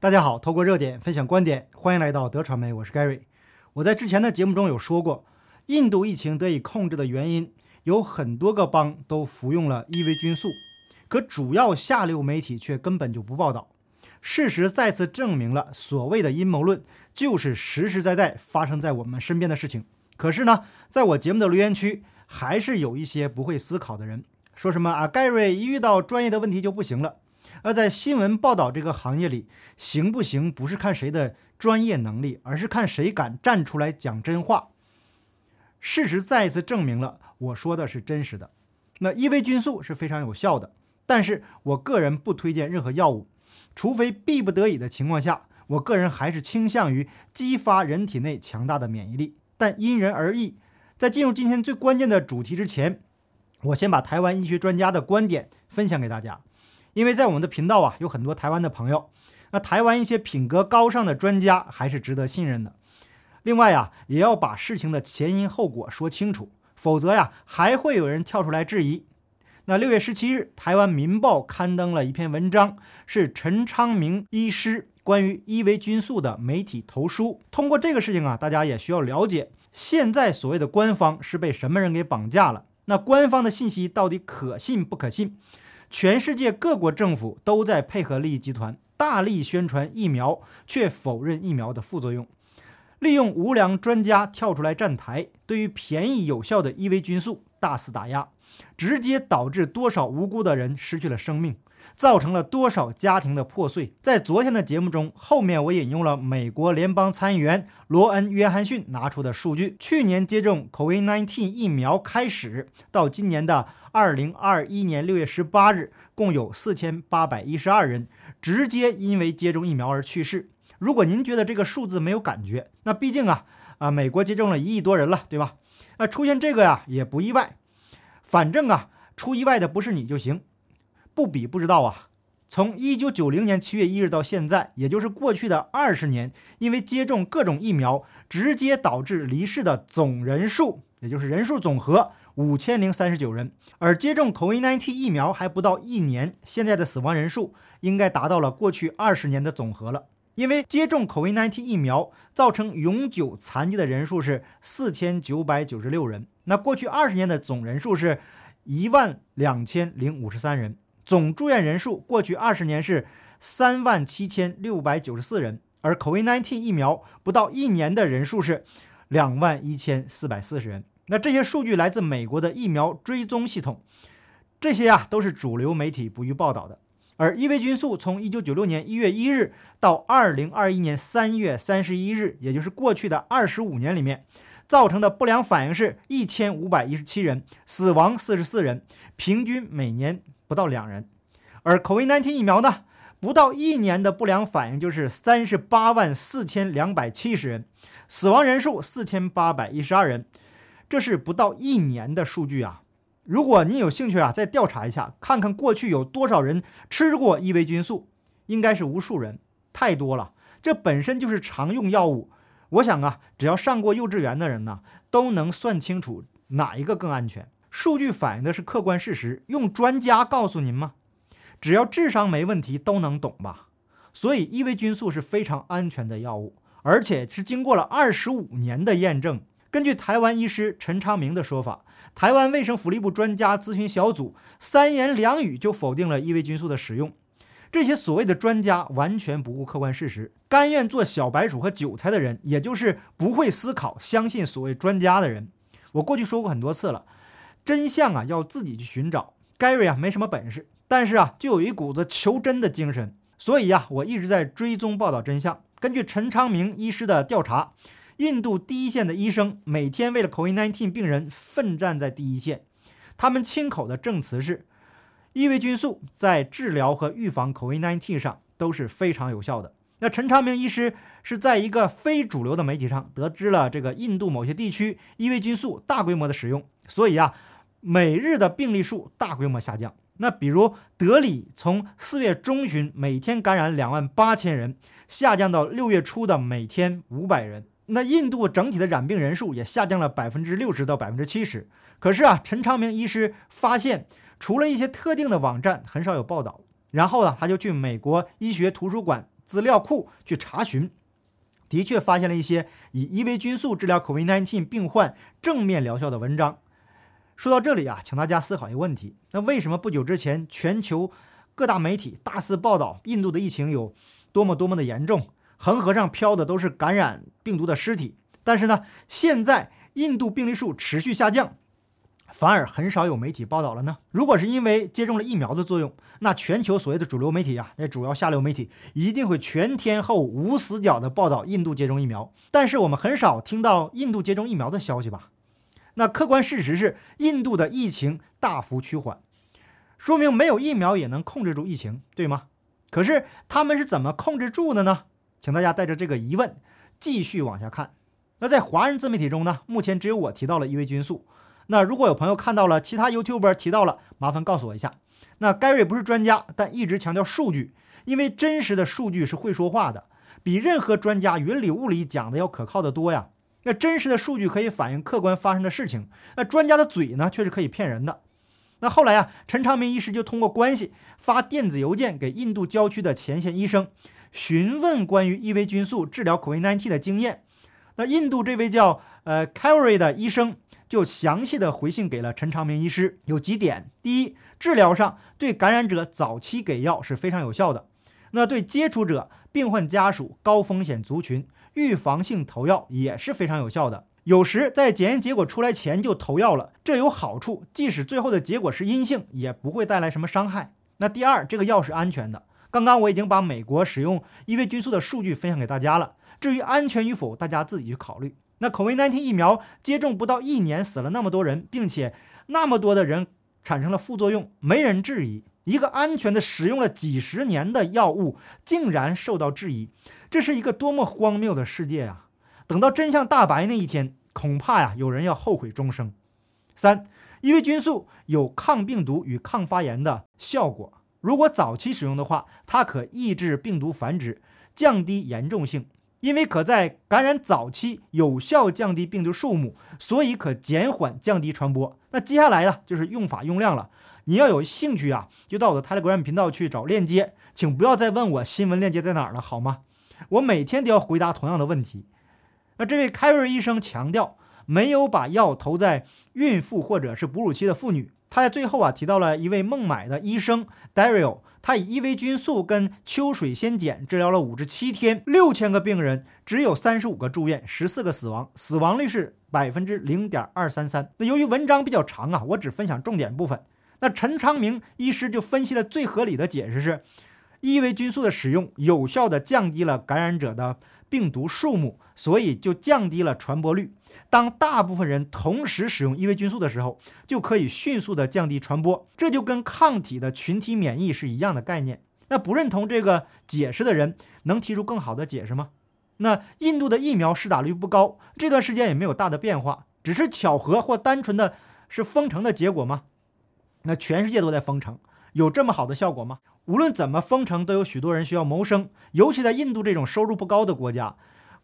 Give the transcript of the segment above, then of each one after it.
大家好，透过热点分享观点，欢迎来到德传媒，我是 Gary。我在之前的节目中有说过，印度疫情得以控制的原因有很多个邦都服用了伊维菌素，可主要下流媒体却根本就不报道。事实再次证明了所谓的阴谋论就是实实在在发生在我们身边的事情。可是呢，在我节目的留言区，还是有一些不会思考的人，说什么啊，Gary 一遇到专业的问题就不行了。而在新闻报道这个行业里，行不行不是看谁的专业能力，而是看谁敢站出来讲真话。事实再一次证明了我说的是真实的。那伊维菌素是非常有效的，但是我个人不推荐任何药物，除非逼不得已的情况下，我个人还是倾向于激发人体内强大的免疫力，但因人而异。在进入今天最关键的主题之前，我先把台湾医学专家的观点分享给大家。因为在我们的频道啊，有很多台湾的朋友，那台湾一些品格高尚的专家还是值得信任的。另外呀，也要把事情的前因后果说清楚，否则呀，还会有人跳出来质疑。那六月十七日，台湾《民报》刊登了一篇文章，是陈昌明医师关于伊维菌素的媒体投书。通过这个事情啊，大家也需要了解，现在所谓的官方是被什么人给绑架了？那官方的信息到底可信不可信？全世界各国政府都在配合利益集团，大力宣传疫苗，却否认疫苗的副作用，利用无良专家跳出来站台，对于便宜有效的伊维菌素大肆打压，直接导致多少无辜的人失去了生命，造成了多少家庭的破碎。在昨天的节目中，后面我引用了美国联邦参议员罗恩·约翰逊拿出的数据：去年接种 COVID-19 疫苗开始到今年的。二零二一年六月十八日，共有四千八百一十二人直接因为接种疫苗而去世。如果您觉得这个数字没有感觉，那毕竟啊啊，美国接种了一亿多人了，对吧？那出现这个呀也不意外。反正啊，出意外的不是你就行。不比不知道啊。从一九九零年七月一日到现在，也就是过去的二十年，因为接种各种疫苗直接导致离世的总人数，也就是人数总和。五千零三十九人，而接种 COVID-19 疫苗还不到一年，现在的死亡人数应该达到了过去二十年的总和了。因为接种 COVID-19 疫苗造成永久残疾的人数是四千九百九十六人，那过去二十年的总人数是一万两千零五十三人，总住院人数过去二十年是三万七千六百九十四人，而 COVID-19 疫苗不到一年的人数是两万一千四百四十人。那这些数据来自美国的疫苗追踪系统，这些啊都是主流媒体不予报道的。而伊维菌素从一九九六年一月一日到二零二一年三月三十一日，也就是过去的二十五年里面，造成的不良反应是一千五百一十七人，死亡四十四人，平均每年不到两人。而 COVID-19 疫苗呢，不到一年的不良反应就是三十八万四千两百七十人，死亡人数四千八百一十二人。这是不到一年的数据啊！如果您有兴趣啊，再调查一下，看看过去有多少人吃过伊维菌素，应该是无数人，太多了。这本身就是常用药物，我想啊，只要上过幼稚园的人呢，都能算清楚哪一个更安全。数据反映的是客观事实，用专家告诉您吗？只要智商没问题，都能懂吧？所以伊维菌素是非常安全的药物，而且是经过了二十五年的验证。根据台湾医师陈昌明的说法，台湾卫生福利部专家咨询小组三言两语就否定了伊维菌素的使用。这些所谓的专家完全不顾客观事实，甘愿做小白鼠和韭菜的人，也就是不会思考、相信所谓专家的人。我过去说过很多次了，真相啊要自己去寻找。Gary 啊没什么本事，但是啊就有一股子求真的精神，所以呀我一直在追踪报道真相。根据陈昌明医师的调查。印度第一线的医生每天为了 COVID-19 病人奋战在第一线，他们亲口的证词是，伊维菌素在治疗和预防 COVID-19 上都是非常有效的。那陈昌明医师是在一个非主流的媒体上得知了这个印度某些地区伊维菌素大规模的使用，所以啊，每日的病例数大规模下降。那比如德里从四月中旬每天感染两万八千人，下降到六月初的每天五百人。那印度整体的染病人数也下降了百分之六十到百分之七十。可是啊，陈昌明医师发现，除了一些特定的网站很少有报道。然后呢，他就去美国医学图书馆资料库去查询，的确发现了一些以伊维菌素治疗 COVID-19 病患正面疗效的文章。说到这里啊，请大家思考一个问题：那为什么不久之前全球各大媒体大肆报道印度的疫情有多么多么的严重，恒河上飘的都是感染病毒的尸体？但是呢，现在印度病例数持续下降。反而很少有媒体报道了呢。如果是因为接种了疫苗的作用，那全球所谓的主流媒体啊，那主要下流媒体一定会全天候无死角的报道印度接种疫苗。但是我们很少听到印度接种疫苗的消息吧？那客观事实是，印度的疫情大幅趋缓，说明没有疫苗也能控制住疫情，对吗？可是他们是怎么控制住的呢？请大家带着这个疑问继续往下看。那在华人自媒体中呢，目前只有我提到了伊维菌素。那如果有朋友看到了其他 YouTuber 提到了，麻烦告诉我一下。那 Gary 不是专家，但一直强调数据，因为真实的数据是会说话的，比任何专家云里雾里讲的要可靠的多呀。那真实的数据可以反映客观发生的事情，那专家的嘴呢却是可以骗人的。那后来啊，陈长明医师就通过关系发电子邮件给印度郊区的前线医生，询问关于伊维菌素治疗 COVID-19 的经验。那印度这位叫呃 c a r r y 的医生。就详细的回信给了陈长明医师，有几点：第一，治疗上对感染者早期给药是非常有效的；那对接触者、病患家属、高风险族群，预防性投药也是非常有效的。有时在检验结果出来前就投药了，这有好处，即使最后的结果是阴性，也不会带来什么伤害。那第二，这个药是安全的。刚刚我已经把美国使用伊维菌素的数据分享给大家了，至于安全与否，大家自己去考虑。那 COVID-19 疫苗接种不到一年死了那么多人，并且那么多的人产生了副作用，没人质疑。一个安全的使用了几十年的药物竟然受到质疑，这是一个多么荒谬的世界呀！等到真相大白那一天，恐怕呀有人要后悔终生。三，伊维菌素有抗病毒与抗发炎的效果，如果早期使用的话，它可抑制病毒繁殖，降低严重性。因为可在感染早期有效降低病毒数目，所以可减缓降低传播。那接下来呢，就是用法用量了。你要有兴趣啊，就到我的 Telegram 频道去找链接，请不要再问我新闻链接在哪儿了，好吗？我每天都要回答同样的问题。那这位凯瑞医生强调，没有把药投在孕妇或者是哺乳期的妇女。他在最后啊提到了一位孟买的医生 Daryl。他以伊维菌素跟秋水仙碱治疗了五十七天，六千个病人，只有三十五个住院，十四个死亡，死亡率是百分之零点二三三。那由于文章比较长啊，我只分享重点部分。那陈昌明医师就分析了最合理的解释是，伊维菌素的使用有效的降低了感染者的病毒数目，所以就降低了传播率。当大部分人同时使用伊维菌素的时候，就可以迅速的降低传播，这就跟抗体的群体免疫是一样的概念。那不认同这个解释的人，能提出更好的解释吗？那印度的疫苗施打率不高，这段时间也没有大的变化，只是巧合或单纯的是封城的结果吗？那全世界都在封城，有这么好的效果吗？无论怎么封城，都有许多人需要谋生，尤其在印度这种收入不高的国家。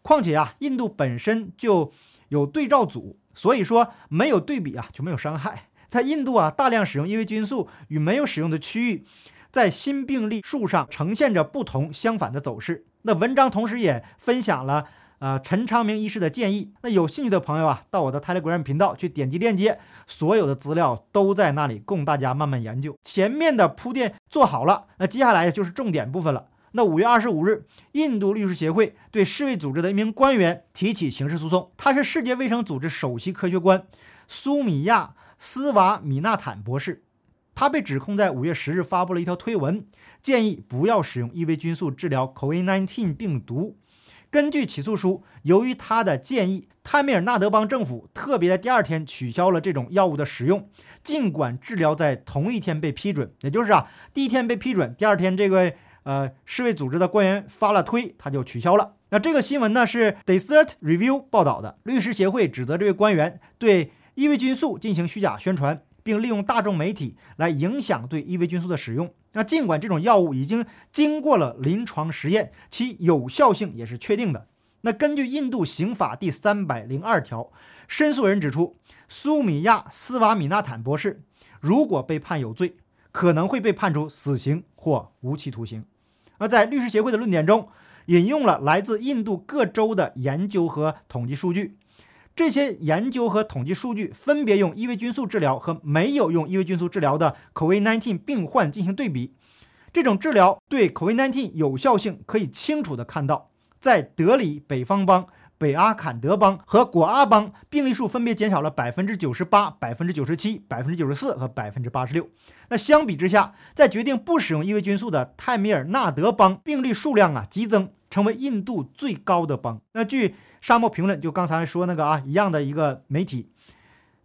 况且啊，印度本身就。有对照组，所以说没有对比啊就没有伤害。在印度啊，大量使用伊维菌素与没有使用的区域，在新病例数上呈现着不同相反的走势。那文章同时也分享了呃陈昌明医师的建议。那有兴趣的朋友啊，到我的 Telegram 频道去点击链接，所有的资料都在那里，供大家慢慢研究。前面的铺垫做好了，那接下来就是重点部分了。那五月二十五日，印度律师协会对世卫组织的一名官员提起刑事诉讼。他是世界卫生组织首席科学官苏米亚斯瓦米纳坦博士。他被指控在五月十日发布了一条推文，建议不要使用伊维菌素治疗 COVID-19 病毒。根据起诉书，由于他的建议，泰米尔纳德邦政府特别在第二天取消了这种药物的使用，尽管治疗在同一天被批准，也就是啊，第一天被批准，第二天这个。呃，世卫组织的官员发了推，他就取消了。那这个新闻呢是 Desert Review 报道的，律师协会指责这位官员对伊维菌素进行虚假宣传，并利用大众媒体来影响对伊维菌素的使用。那尽管这种药物已经经过了临床实验，其有效性也是确定的。那根据印度刑法第三百零二条，申诉人指出，苏米亚斯瓦米纳坦博士如果被判有罪，可能会被判处死刑或无期徒刑。而在律师协会的论点中，引用了来自印度各州的研究和统计数据。这些研究和统计数据分别用伊维菌素治疗和没有用伊维菌素治疗的 COVID-19 病患进行对比。这种治疗对 COVID-19 有效性可以清楚地看到，在德里、北方邦、北阿坎德邦和果阿邦，病例数分别减少了百分之九十八、百分之九十七、百分之九十四和百分之八十六。那相比之下，在决定不使用伊维菌素的泰米尔纳德邦，病例数量啊激增，成为印度最高的邦。那据沙漠评论就刚才说那个啊一样的一个媒体，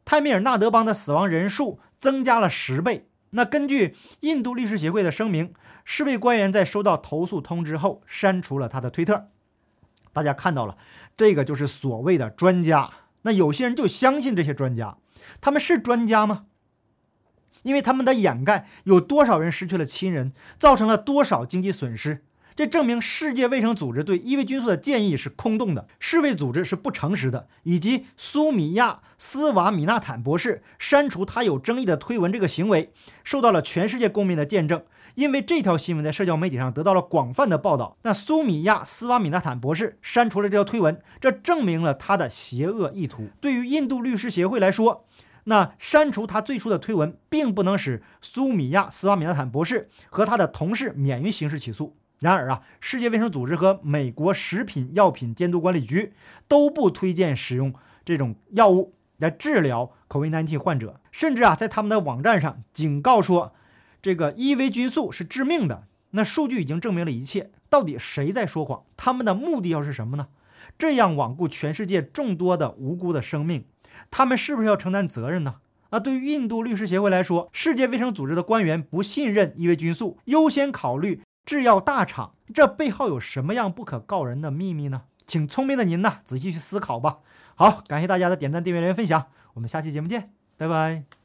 泰米尔纳德邦的死亡人数增加了十倍。那根据印度律师协会的声明，世卫官员在收到投诉通知后删除了他的推特。大家看到了，这个就是所谓的专家。那有些人就相信这些专家，他们是专家吗？因为他们的掩盖，有多少人失去了亲人，造成了多少经济损失？这证明世界卫生组织对伊维菌素的建议是空洞的，世卫组织是不诚实的，以及苏米亚斯瓦米纳坦博士删除他有争议的推文这个行为，受到了全世界公民的见证。因为这条新闻在社交媒体上得到了广泛的报道，那苏米亚斯瓦米纳坦博士删除了这条推文，这证明了他的邪恶意图。对于印度律师协会来说，那删除他最初的推文，并不能使苏米亚斯瓦米纳坦博士和他的同事免于刑事起诉。然而啊，世界卫生组织和美国食品药品监督管理局都不推荐使用这种药物来治疗 COVID-19 患者，甚至啊，在他们的网站上警告说，这个伊维菌素是致命的。那数据已经证明了一切，到底谁在说谎？他们的目的又是什么呢？这样罔顾全世界众多的无辜的生命，他们是不是要承担责任呢？啊，对于印度律师协会来说，世界卫生组织的官员不信任伊维菌素，优先考虑。制药大厂，这背后有什么样不可告人的秘密呢？请聪明的您呢仔细去思考吧。好，感谢大家的点赞、订阅、留言、分享，我们下期节目见，拜拜。